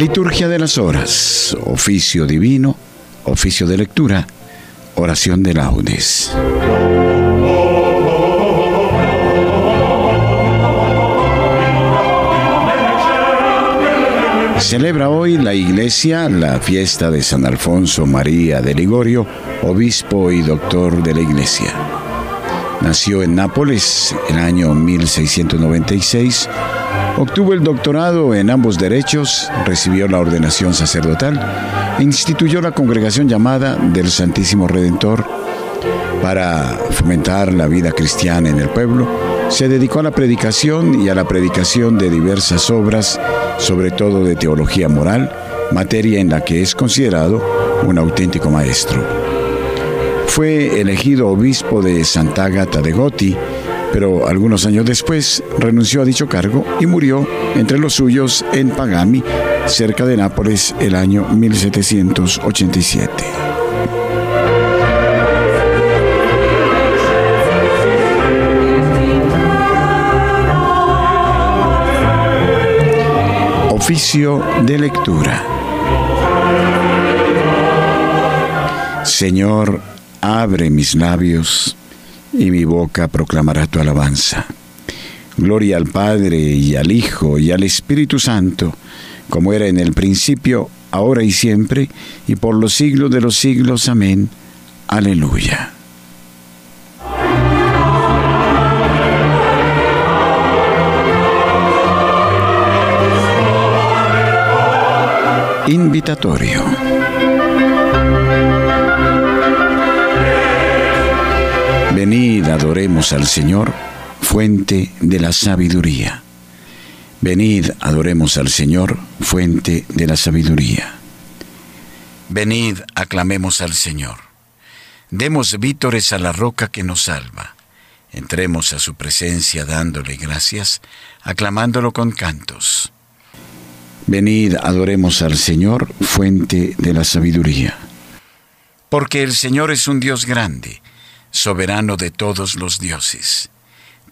Liturgia de las Horas, oficio divino, oficio de lectura, oración de laudes. Celebra hoy la iglesia la fiesta de San Alfonso María de Ligorio, obispo y doctor de la iglesia. Nació en Nápoles el año 1696, obtuvo el doctorado en ambos derechos, recibió la ordenación sacerdotal instituyó la congregación llamada del Santísimo Redentor para fomentar la vida cristiana en el pueblo se dedicó a la predicación y a la predicación de diversas obras, sobre todo de teología moral, materia en la que es considerado un auténtico maestro. Fue elegido obispo de Santa Agata de Goti, pero algunos años después renunció a dicho cargo y murió entre los suyos en Pagami, cerca de Nápoles, el año 1787. Oficio de lectura. Señor, abre mis labios y mi boca proclamará tu alabanza. Gloria al Padre y al Hijo y al Espíritu Santo, como era en el principio, ahora y siempre, y por los siglos de los siglos. Amén. Aleluya. Invitatorio. Venid, adoremos al Señor, fuente de la sabiduría. Venid, adoremos al Señor, fuente de la sabiduría. Venid, aclamemos al Señor. Demos vítores a la roca que nos salva. Entremos a su presencia dándole gracias, aclamándolo con cantos. Venid, adoremos al Señor, fuente de la sabiduría. Porque el Señor es un Dios grande, soberano de todos los dioses.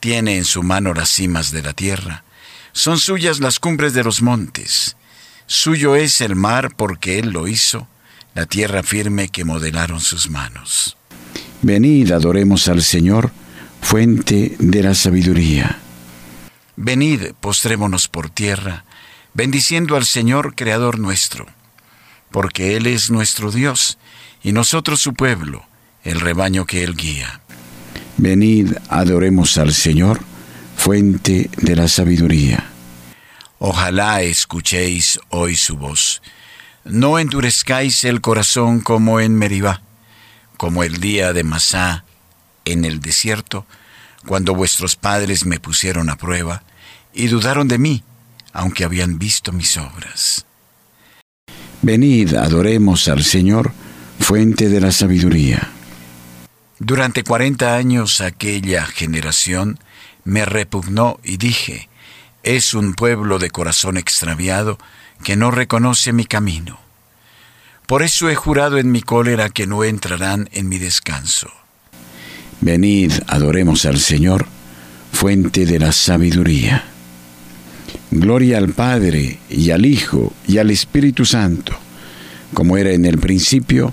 Tiene en su mano las cimas de la tierra, son suyas las cumbres de los montes. Suyo es el mar porque Él lo hizo, la tierra firme que modelaron sus manos. Venid, adoremos al Señor, fuente de la sabiduría. Venid, postrémonos por tierra, bendiciendo al Señor Creador nuestro, porque Él es nuestro Dios y nosotros su pueblo, el rebaño que Él guía. Venid, adoremos al Señor, fuente de la sabiduría. Ojalá escuchéis hoy su voz. No endurezcáis el corazón como en Meribá, como el día de Masá en el desierto, cuando vuestros padres me pusieron a prueba y dudaron de mí aunque habían visto mis obras. Venid, adoremos al Señor, fuente de la sabiduría. Durante cuarenta años aquella generación me repugnó y dije, es un pueblo de corazón extraviado que no reconoce mi camino. Por eso he jurado en mi cólera que no entrarán en mi descanso. Venid, adoremos al Señor, fuente de la sabiduría. Gloria al Padre y al Hijo y al Espíritu Santo, como era en el principio,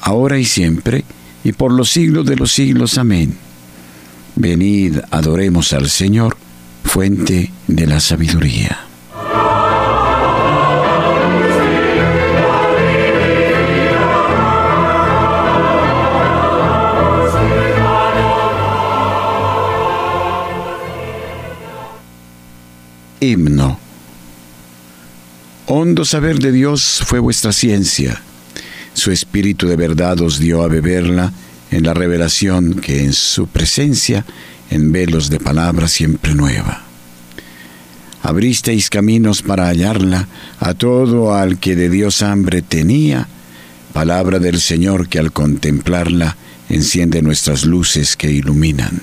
ahora y siempre, por los siglos de los siglos. Amén. Venid, adoremos al Señor, fuente de la sabiduría. Himno. Hondo saber de Dios fue vuestra ciencia. Su espíritu de verdad os dio a beberla en la revelación que en su presencia, en velos de palabra siempre nueva. Abristeis caminos para hallarla a todo al que de Dios hambre tenía, palabra del Señor que al contemplarla enciende nuestras luces que iluminan.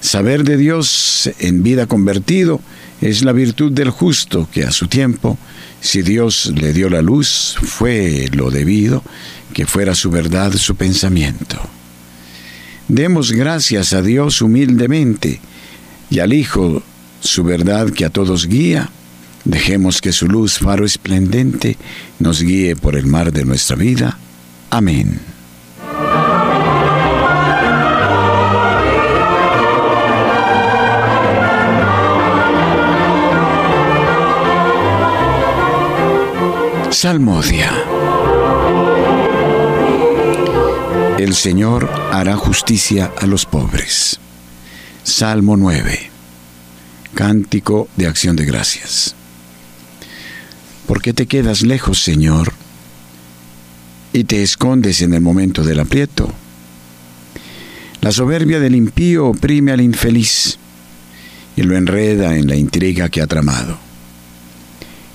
Saber de Dios en vida convertido es la virtud del justo que a su tiempo, si Dios le dio la luz, fue lo debido que fuera su verdad su pensamiento. Demos gracias a Dios humildemente y al Hijo su verdad que a todos guía, Dejemos que su luz, faro esplendente, nos guíe por el mar de nuestra vida. Amén. Salmodia. El Señor hará justicia a los pobres. Salmo 9. Cántico de acción de gracias. ¿Por qué te quedas lejos, Señor, y te escondes en el momento del aprieto? La soberbia del impío oprime al infeliz y lo enreda en la intriga que ha tramado.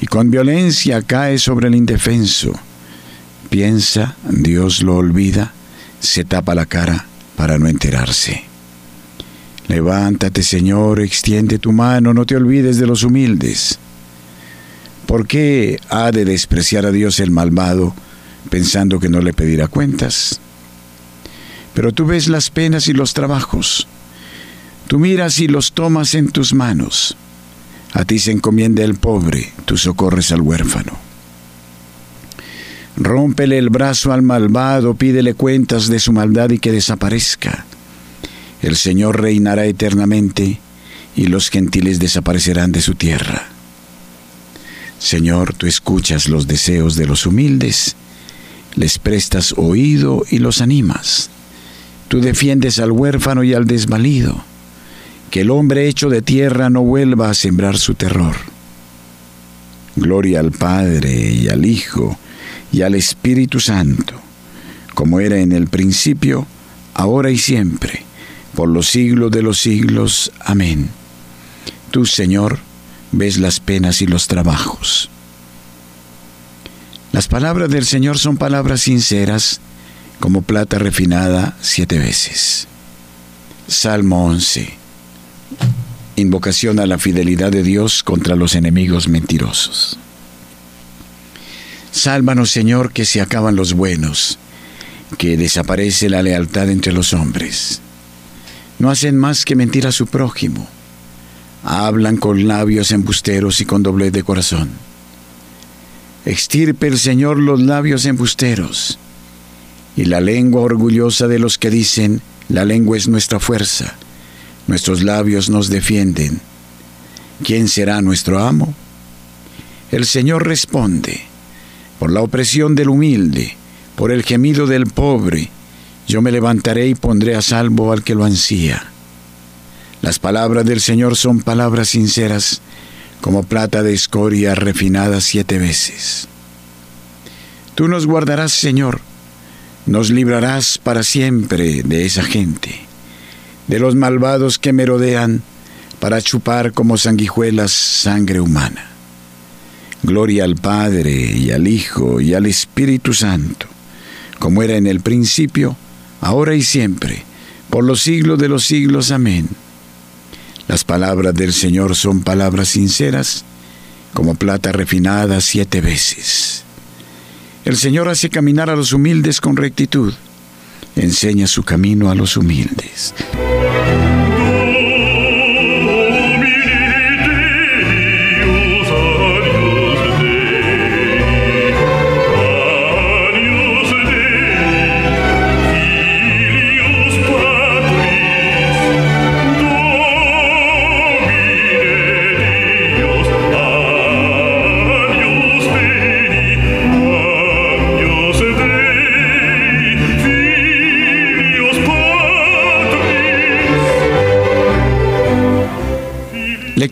y con violencia cae sobre el indefenso. Piensa, Dios lo olvida, se tapa la cara para no enterarse. Levántate, Señor, extiende tu mano, no te olvides de los humildes. ¿Por qué ha de despreciar a Dios el malvado? pensando que no le pedirá cuentas. Pero tú ves las penas y los trabajos. Tú miras y los tomas en tus manos. A ti se encomienda el pobre, tú socorres al huérfano. Rómpele el brazo al malvado, pídele cuentas de su maldad y que desaparezca. El Señor reinará eternamente y los gentiles desaparecerán de su tierra. Señor, tú escuchas los deseos de los humildes les prestas oído y los animas. Tú defiendes al huérfano y al desvalido. Que el hombre hecho de tierra no vuelva a sembrar su terror. Gloria al Padre y al Hijo y al Espíritu Santo, como era en el principio, ahora y siempre, por los siglos de los siglos. Amén. Tú, Señor, ves las penas y los trabajos las palabras del Señor son palabras sinceras, como plata refinada siete veces. Salmo 11. Invocación a la fidelidad de Dios contra los enemigos mentirosos. Sálvanos, Señor, que se acaban los buenos, que desaparece la lealtad entre los hombres. No hacen más que mentir a su prójimo. Hablan con labios embusteros y con doblez de corazón Extirpe el Señor los labios embusteros y la lengua orgullosa de los que dicen, la lengua es nuestra fuerza, nuestros labios nos defienden. ¿Quién será nuestro amo? El Señor responde, por la opresión del humilde, por el gemido del pobre, yo me levantaré y pondré a salvo al que lo ansía. Las palabras del Señor son palabras sinceras, como plata de escoria refinada siete veces. Tú nos guardarás, Señor, nos librarás para siempre de esa gente, de los malvados que merodean para chupar como sanguijuelas sangre humana. Gloria al Padre y al Hijo y al Espíritu Santo, como era en el principio, ahora y siempre, por los siglos de los siglos. Amén. Las palabras del Señor son palabras sinceras, como plata refinada siete veces. El Señor hace caminar a los humildes con rectitud, enseña su camino a los humildes.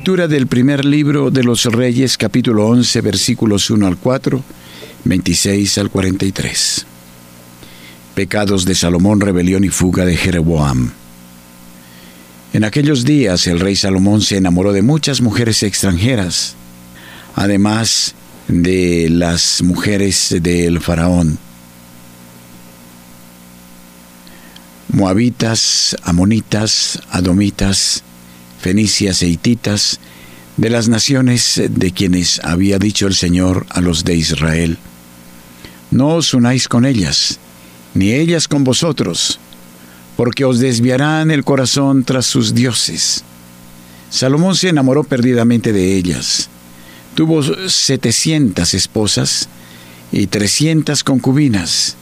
Lectura del primer libro de los Reyes, capítulo 11, versículos 1 al 4, 26 al 43. Pecados de Salomón, rebelión y fuga de Jeroboam. En aquellos días el rey Salomón se enamoró de muchas mujeres extranjeras, además de las mujeres del faraón. Moabitas, amonitas, adomitas, fenicias e de las naciones de quienes había dicho el Señor a los de Israel. No os unáis con ellas, ni ellas con vosotros, porque os desviarán el corazón tras sus dioses. Salomón se enamoró perdidamente de ellas. Tuvo setecientas esposas y trescientas concubinas.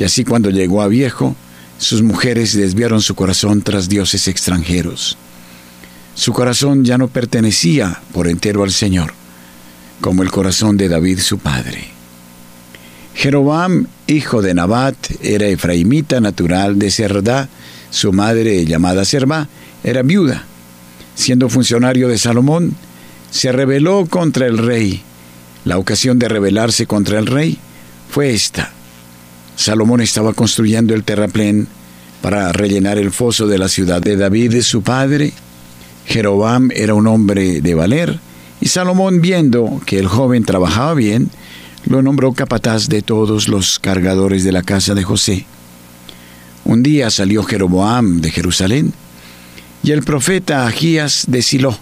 Y así cuando llegó a viejo, sus mujeres desviaron su corazón tras dioses extranjeros. Su corazón ya no pertenecía por entero al Señor, como el corazón de David su padre. Jeroboam, hijo de Nabat, era efraimita natural de Cerdá, su madre, llamada Serba, era viuda. Siendo funcionario de Salomón, se rebeló contra el rey. La ocasión de rebelarse contra el rey fue esta. Salomón estaba construyendo el terraplén para rellenar el foso de la ciudad de David, su padre. Jeroboam era un hombre de valer, y Salomón, viendo que el joven trabajaba bien, lo nombró capataz de todos los cargadores de la casa de José. Un día salió Jeroboam de Jerusalén, y el profeta Agías de Silo,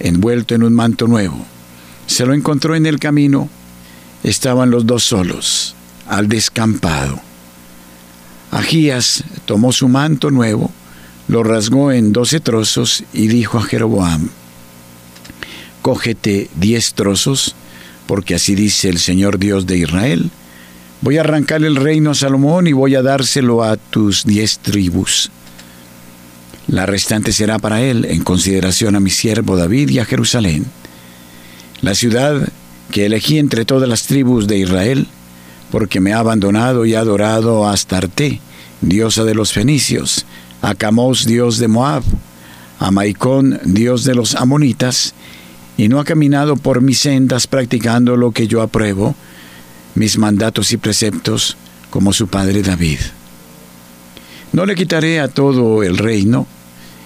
envuelto en un manto nuevo. Se lo encontró en el camino. Estaban los dos solos, al descampado. Agías tomó su manto nuevo, lo rasgó en doce trozos y dijo a Jeroboam, Cógete diez trozos, porque así dice el Señor Dios de Israel, voy a arrancar el reino a Salomón y voy a dárselo a tus diez tribus. La restante será para él en consideración a mi siervo David y a Jerusalén. La ciudad que elegí entre todas las tribus de Israel, porque me ha abandonado y ha adorado a Astarte, diosa de los fenicios, a Camos, dios de Moab, a Maicón, dios de los amonitas, y no ha caminado por mis sendas practicando lo que yo apruebo, mis mandatos y preceptos, como su padre David. No le quitaré a todo el reino,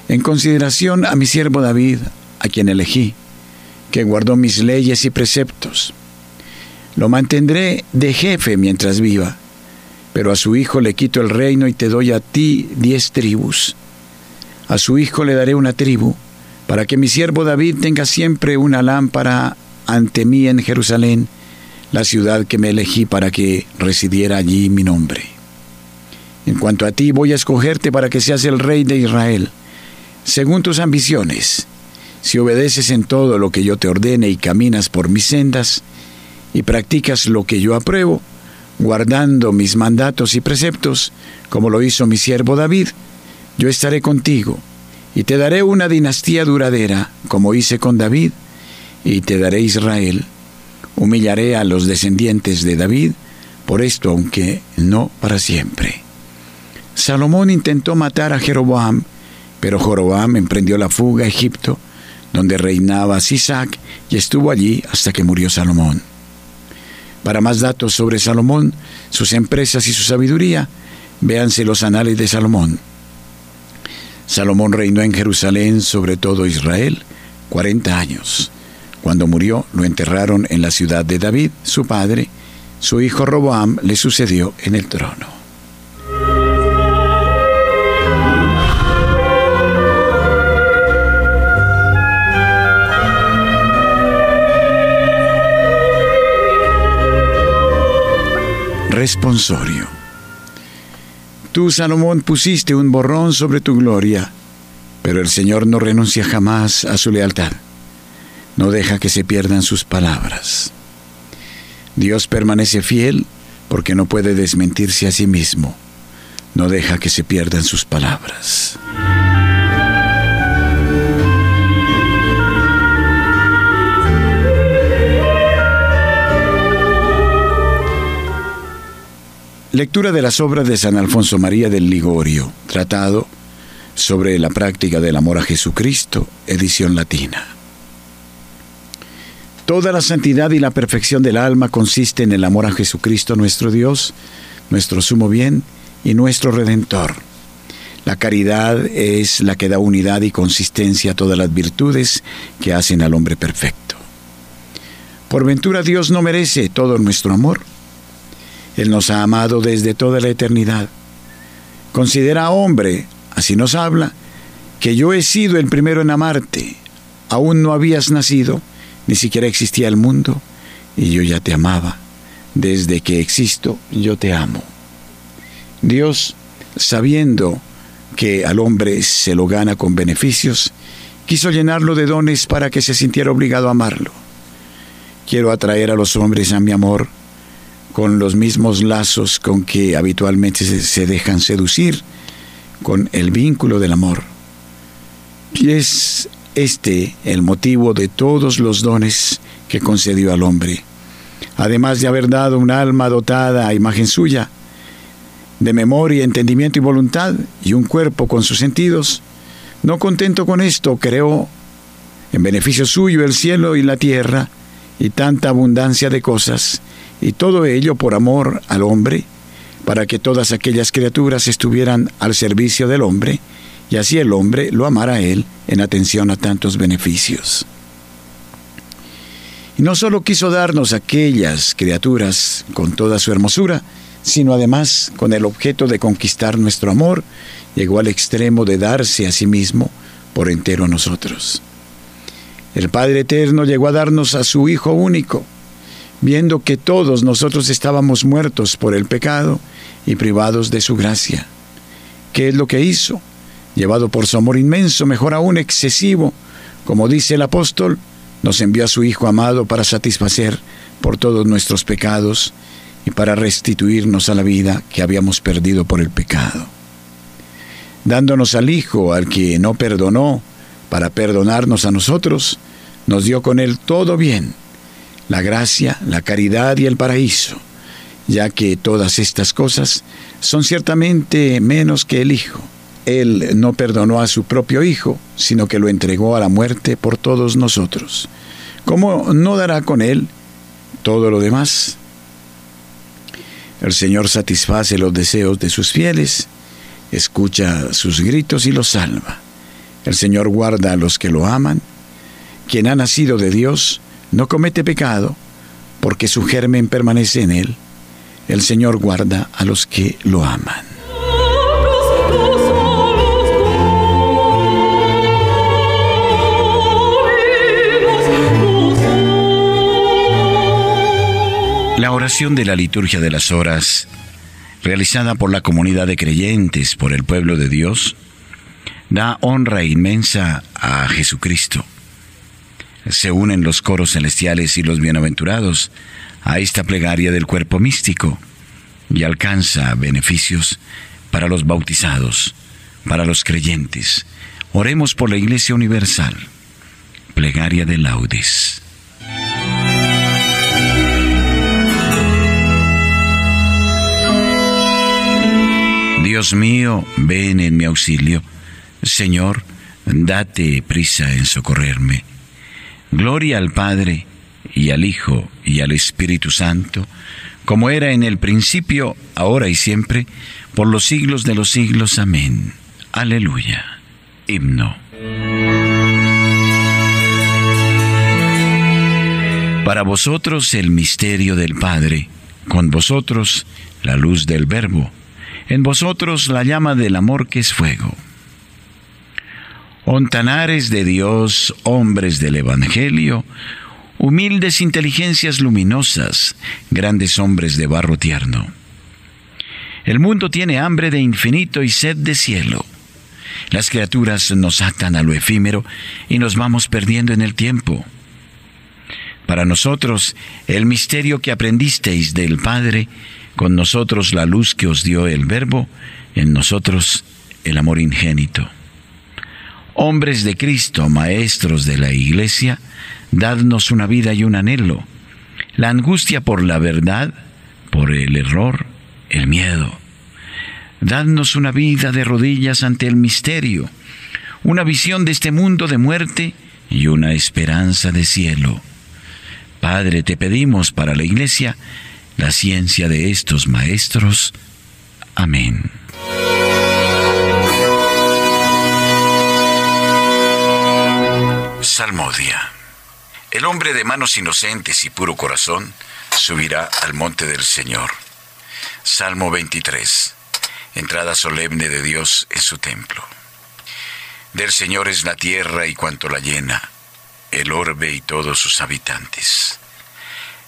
en consideración a mi siervo David, a quien elegí, que guardó mis leyes y preceptos. Lo mantendré de jefe mientras viva, pero a su hijo le quito el reino y te doy a ti diez tribus. A su hijo le daré una tribu, para que mi siervo David tenga siempre una lámpara ante mí en Jerusalén, la ciudad que me elegí para que residiera allí mi nombre. En cuanto a ti, voy a escogerte para que seas el rey de Israel, según tus ambiciones. Si obedeces en todo lo que yo te ordene y caminas por mis sendas, y practicas lo que yo apruebo, guardando mis mandatos y preceptos, como lo hizo mi siervo David, yo estaré contigo, y te daré una dinastía duradera, como hice con David, y te daré Israel. Humillaré a los descendientes de David, por esto aunque no para siempre. Salomón intentó matar a Jeroboam, pero Jeroboam emprendió la fuga a Egipto, donde reinaba Sisac, y estuvo allí hasta que murió Salomón. Para más datos sobre Salomón, sus empresas y su sabiduría, véanse los anales de Salomón. Salomón reinó en Jerusalén sobre todo Israel 40 años. Cuando murió, lo enterraron en la ciudad de David, su padre. Su hijo Roboam le sucedió en el trono. Responsorio. Tú, Salomón, pusiste un borrón sobre tu gloria, pero el Señor no renuncia jamás a su lealtad. No deja que se pierdan sus palabras. Dios permanece fiel porque no puede desmentirse a sí mismo. No deja que se pierdan sus palabras. Lectura de las obras de San Alfonso María del Ligorio, tratado sobre la práctica del amor a Jesucristo, edición latina. Toda la santidad y la perfección del alma consiste en el amor a Jesucristo nuestro Dios, nuestro sumo bien y nuestro redentor. La caridad es la que da unidad y consistencia a todas las virtudes que hacen al hombre perfecto. Por ventura Dios no merece todo nuestro amor. Él nos ha amado desde toda la eternidad. Considera hombre, así nos habla, que yo he sido el primero en amarte. Aún no habías nacido, ni siquiera existía el mundo, y yo ya te amaba. Desde que existo, yo te amo. Dios, sabiendo que al hombre se lo gana con beneficios, quiso llenarlo de dones para que se sintiera obligado a amarlo. Quiero atraer a los hombres a mi amor con los mismos lazos con que habitualmente se dejan seducir, con el vínculo del amor. Y es este el motivo de todos los dones que concedió al hombre. Además de haber dado un alma dotada a imagen suya, de memoria, entendimiento y voluntad, y un cuerpo con sus sentidos, no contento con esto, creó en beneficio suyo el cielo y la tierra, y tanta abundancia de cosas, y todo ello por amor al hombre, para que todas aquellas criaturas estuvieran al servicio del hombre, y así el hombre lo amara a él en atención a tantos beneficios. Y no solo quiso darnos aquellas criaturas con toda su hermosura, sino además con el objeto de conquistar nuestro amor, llegó al extremo de darse a sí mismo por entero a nosotros. El Padre Eterno llegó a darnos a su Hijo único, viendo que todos nosotros estábamos muertos por el pecado y privados de su gracia. ¿Qué es lo que hizo? Llevado por su amor inmenso, mejor aún excesivo, como dice el apóstol, nos envió a su Hijo amado para satisfacer por todos nuestros pecados y para restituirnos a la vida que habíamos perdido por el pecado. Dándonos al Hijo, al que no perdonó, para perdonarnos a nosotros, nos dio con él todo bien, la gracia, la caridad y el paraíso, ya que todas estas cosas son ciertamente menos que el Hijo. Él no perdonó a su propio Hijo, sino que lo entregó a la muerte por todos nosotros. ¿Cómo no dará con él todo lo demás? El Señor satisface los deseos de sus fieles, escucha sus gritos y los salva. El Señor guarda a los que lo aman. Quien ha nacido de Dios no comete pecado, porque su germen permanece en él. El Señor guarda a los que lo aman. La oración de la liturgia de las horas, realizada por la comunidad de creyentes, por el pueblo de Dios, da honra inmensa a Jesucristo. Se unen los coros celestiales y los bienaventurados a esta plegaria del cuerpo místico y alcanza beneficios para los bautizados, para los creyentes. Oremos por la Iglesia Universal. Plegaria de laudes. Dios mío, ven en mi auxilio. Señor, date prisa en socorrerme. Gloria al Padre, y al Hijo, y al Espíritu Santo, como era en el principio, ahora y siempre, por los siglos de los siglos. Amén. Aleluya. Himno. Para vosotros el misterio del Padre, con vosotros la luz del Verbo en vosotros la llama del amor que es fuego. Ontanares de Dios, hombres del Evangelio, humildes inteligencias luminosas, grandes hombres de barro tierno. El mundo tiene hambre de infinito y sed de cielo. Las criaturas nos atan a lo efímero y nos vamos perdiendo en el tiempo. Para nosotros, el misterio que aprendisteis del Padre con nosotros la luz que os dio el Verbo, en nosotros el amor ingénito. Hombres de Cristo, maestros de la Iglesia, dadnos una vida y un anhelo, la angustia por la verdad, por el error, el miedo. Dadnos una vida de rodillas ante el misterio, una visión de este mundo de muerte y una esperanza de cielo. Padre, te pedimos para la Iglesia la ciencia de estos maestros. Amén. Salmodia. El hombre de manos inocentes y puro corazón subirá al monte del Señor. Salmo 23. Entrada solemne de Dios en su templo. Del Señor es la tierra y cuanto la llena, el orbe y todos sus habitantes.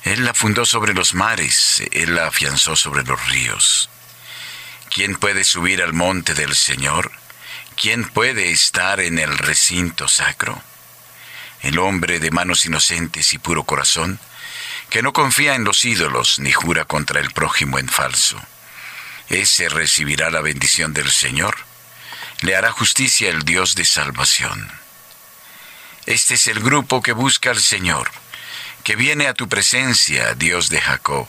Él la fundó sobre los mares, Él la afianzó sobre los ríos. ¿Quién puede subir al monte del Señor? ¿Quién puede estar en el recinto sacro? El hombre de manos inocentes y puro corazón, que no confía en los ídolos ni jura contra el prójimo en falso. Ese recibirá la bendición del Señor, le hará justicia el Dios de salvación. Este es el grupo que busca al Señor, que viene a tu presencia, Dios de Jacob.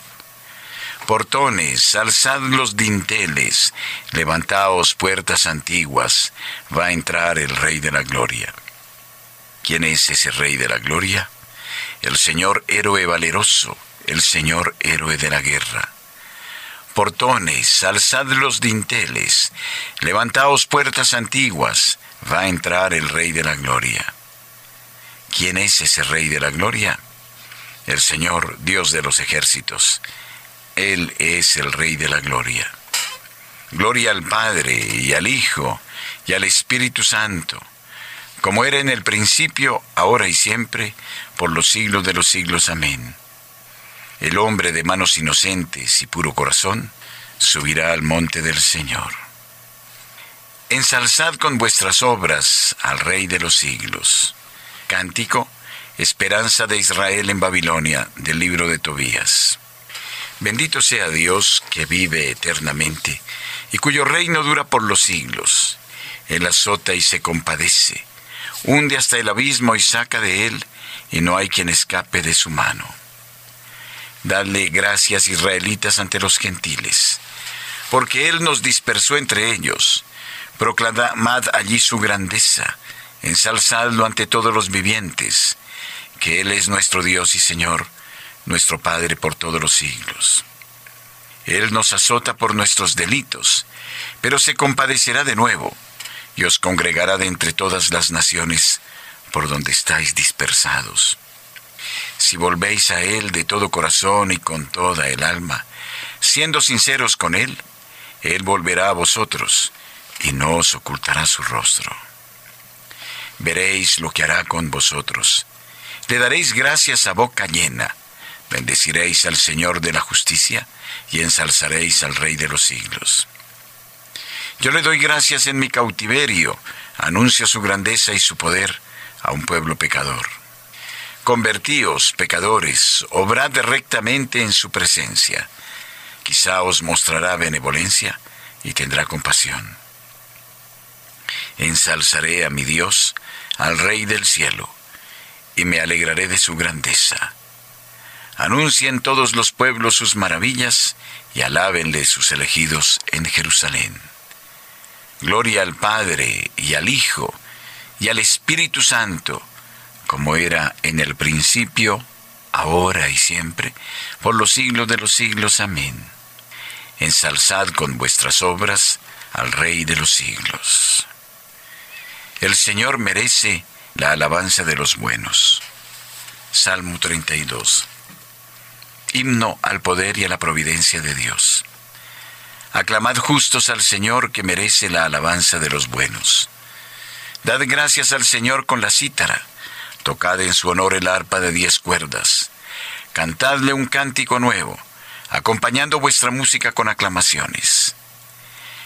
Portones, alzad los dinteles, levantaos puertas antiguas, va a entrar el Rey de la Gloria. ¿Quién es ese Rey de la Gloria? El Señor héroe valeroso, el Señor héroe de la guerra. Portones, alzad los dinteles, levantaos puertas antiguas, va a entrar el Rey de la Gloria. ¿Quién es ese Rey de la Gloria? El Señor, Dios de los ejércitos. Él es el Rey de la Gloria. Gloria al Padre y al Hijo y al Espíritu Santo, como era en el principio, ahora y siempre, por los siglos de los siglos. Amén. El hombre de manos inocentes y puro corazón subirá al monte del Señor. Ensalzad con vuestras obras al Rey de los siglos. Cántico, Esperanza de Israel en Babilonia, del libro de Tobías. Bendito sea Dios que vive eternamente y cuyo reino dura por los siglos. Él azota y se compadece, hunde hasta el abismo y saca de él, y no hay quien escape de su mano. Dadle gracias israelitas ante los gentiles, porque Él nos dispersó entre ellos. Proclamad allí su grandeza, ensalzadlo ante todos los vivientes, que Él es nuestro Dios y Señor, nuestro Padre por todos los siglos. Él nos azota por nuestros delitos, pero se compadecerá de nuevo y os congregará de entre todas las naciones por donde estáis dispersados. Si volvéis a Él de todo corazón y con toda el alma, siendo sinceros con Él, Él volverá a vosotros y no os ocultará su rostro. Veréis lo que hará con vosotros. Le daréis gracias a boca llena, bendeciréis al Señor de la justicia y ensalzaréis al Rey de los siglos. Yo le doy gracias en mi cautiverio, anuncio su grandeza y su poder a un pueblo pecador. Convertíos, pecadores, obrad rectamente en su presencia. Quizá os mostrará benevolencia y tendrá compasión. Ensalzaré a mi Dios, al Rey del cielo, y me alegraré de su grandeza. Anuncien todos los pueblos sus maravillas y alábenle sus elegidos en Jerusalén. Gloria al Padre y al Hijo y al Espíritu Santo, como era en el principio, ahora y siempre, por los siglos de los siglos. Amén. Ensalzad con vuestras obras al Rey de los siglos. El Señor merece la alabanza de los buenos. Salmo 32. Himno al poder y a la providencia de Dios. Aclamad justos al Señor que merece la alabanza de los buenos. Dad gracias al Señor con la cítara. Tocad en su honor el arpa de diez cuerdas. Cantadle un cántico nuevo, acompañando vuestra música con aclamaciones.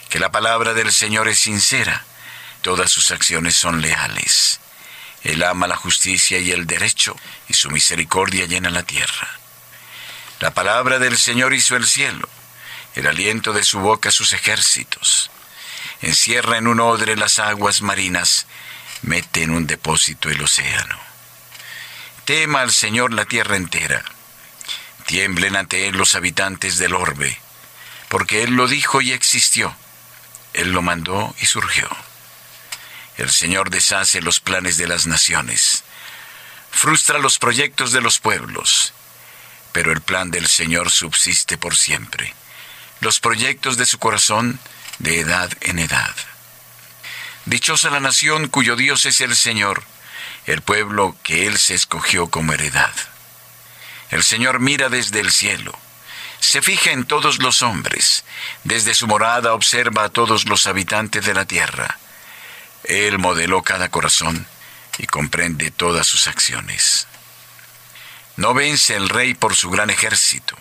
Que la palabra del Señor es sincera, todas sus acciones son leales. Él ama la justicia y el derecho, y su misericordia llena la tierra. La palabra del Señor hizo el cielo el aliento de su boca sus ejércitos. Encierra en un odre las aguas marinas, mete en un depósito el océano. Tema al Señor la tierra entera. Tiemblen ante Él los habitantes del orbe, porque Él lo dijo y existió. Él lo mandó y surgió. El Señor deshace los planes de las naciones. frustra los proyectos de los pueblos, pero el plan del Señor subsiste por siempre, los proyectos de su corazón de edad en edad. Dichosa la nación cuyo Dios es el Señor, el pueblo que Él se escogió como heredad. El Señor mira desde el cielo, se fija en todos los hombres, desde su morada observa a todos los habitantes de la tierra. Él modeló cada corazón y comprende todas sus acciones. No vence el rey por su gran ejército,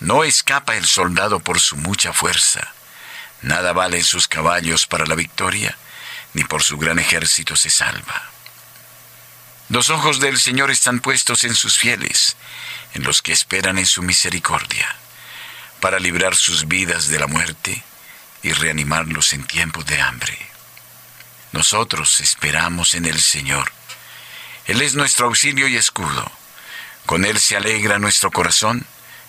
no escapa el soldado por su mucha fuerza. Nada valen sus caballos para la victoria, ni por su gran ejército se salva. Los ojos del Señor están puestos en sus fieles, en los que esperan en su misericordia, para librar sus vidas de la muerte y reanimarlos en tiempos de hambre. Nosotros esperamos en el Señor. Él es nuestro auxilio y escudo. Con Él se alegra nuestro corazón,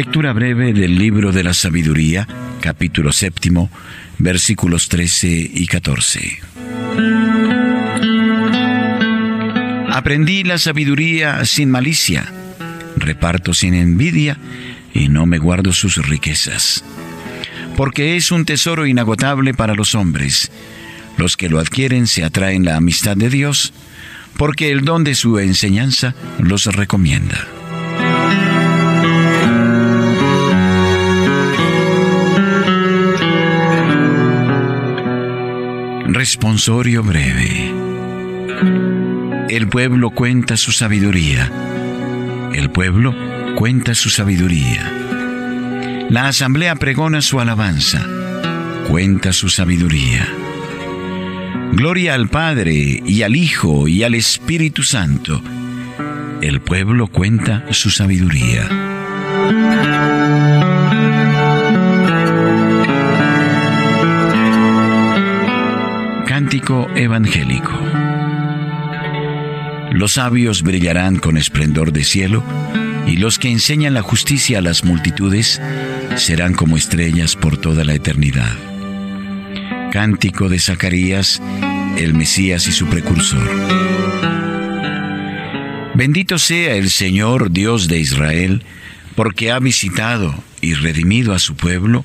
Lectura breve del libro de la sabiduría, capítulo séptimo, versículos 13 y 14. Aprendí la sabiduría sin malicia reparto sin envidia y no me guardo sus riquezas. Porque es un tesoro inagotable para los hombres. Los que lo adquieren se atraen la amistad de Dios, porque el don de su enseñanza los recomienda. Responsorio breve. El pueblo cuenta su sabiduría el pueblo cuenta su sabiduría. La asamblea pregona su alabanza, cuenta su sabiduría. Gloria al Padre y al Hijo y al Espíritu Santo. El pueblo cuenta su sabiduría. Evangélico. Los sabios brillarán con esplendor de cielo, y los que enseñan la justicia a las multitudes serán como estrellas por toda la eternidad. Cántico de Zacarías, el Mesías y su precursor. Bendito sea el Señor Dios de Israel, porque ha visitado y redimido a su pueblo,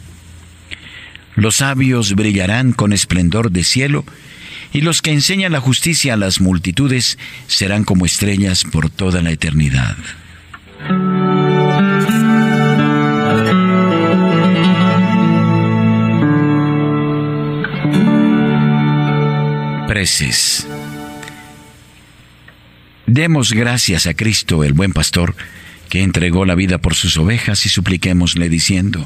Los sabios brillarán con esplendor de cielo, y los que enseñan la justicia a las multitudes serán como estrellas por toda la eternidad. Preces. Demos gracias a Cristo, el buen pastor, que entregó la vida por sus ovejas y supliquémosle diciendo,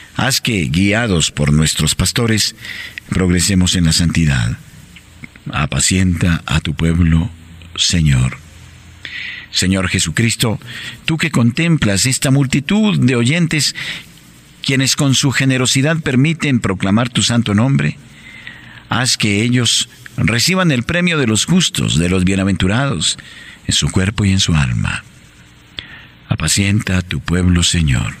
haz que, guiados por nuestros pastores, progresemos en la santidad. Apacienta a tu pueblo, Señor. Señor Jesucristo, tú que contemplas esta multitud de oyentes, quienes con su generosidad permiten proclamar tu santo nombre, haz que ellos reciban el premio de los justos, de los bienaventurados, en su cuerpo y en su alma. Apacienta a tu pueblo, Señor.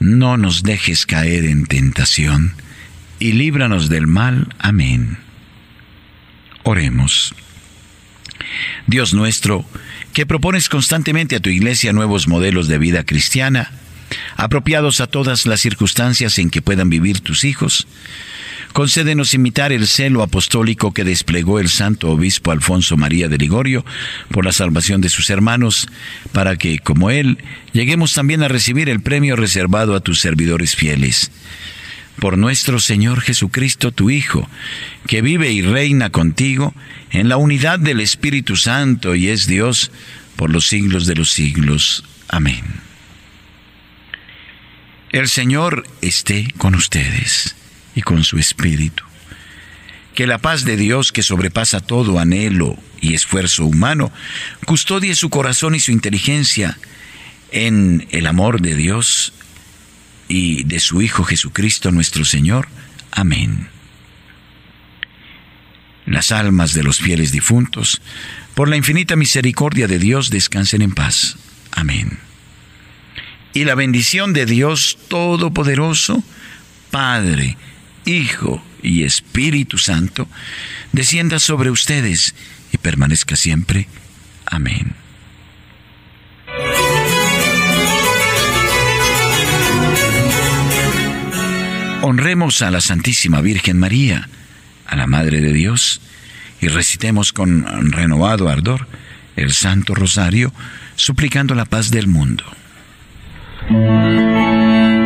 No nos dejes caer en tentación, y líbranos del mal. Amén. Oremos. Dios nuestro, que propones constantemente a tu iglesia nuevos modelos de vida cristiana, apropiados a todas las circunstancias en que puedan vivir tus hijos. Concédenos imitar el celo apostólico que desplegó el santo obispo Alfonso María de Ligorio por la salvación de sus hermanos, para que, como él, lleguemos también a recibir el premio reservado a tus servidores fieles. Por nuestro Señor Jesucristo, tu Hijo, que vive y reina contigo en la unidad del Espíritu Santo y es Dios por los siglos de los siglos. Amén. El Señor esté con ustedes y con su Espíritu. Que la paz de Dios, que sobrepasa todo anhelo y esfuerzo humano, custodie su corazón y su inteligencia en el amor de Dios y de su Hijo Jesucristo nuestro Señor. Amén. Las almas de los fieles difuntos, por la infinita misericordia de Dios, descansen en paz. Amén y la bendición de Dios Todopoderoso, Padre, Hijo y Espíritu Santo, descienda sobre ustedes y permanezca siempre. Amén. Honremos a la Santísima Virgen María, a la Madre de Dios, y recitemos con renovado ardor el Santo Rosario, suplicando la paz del mundo. Música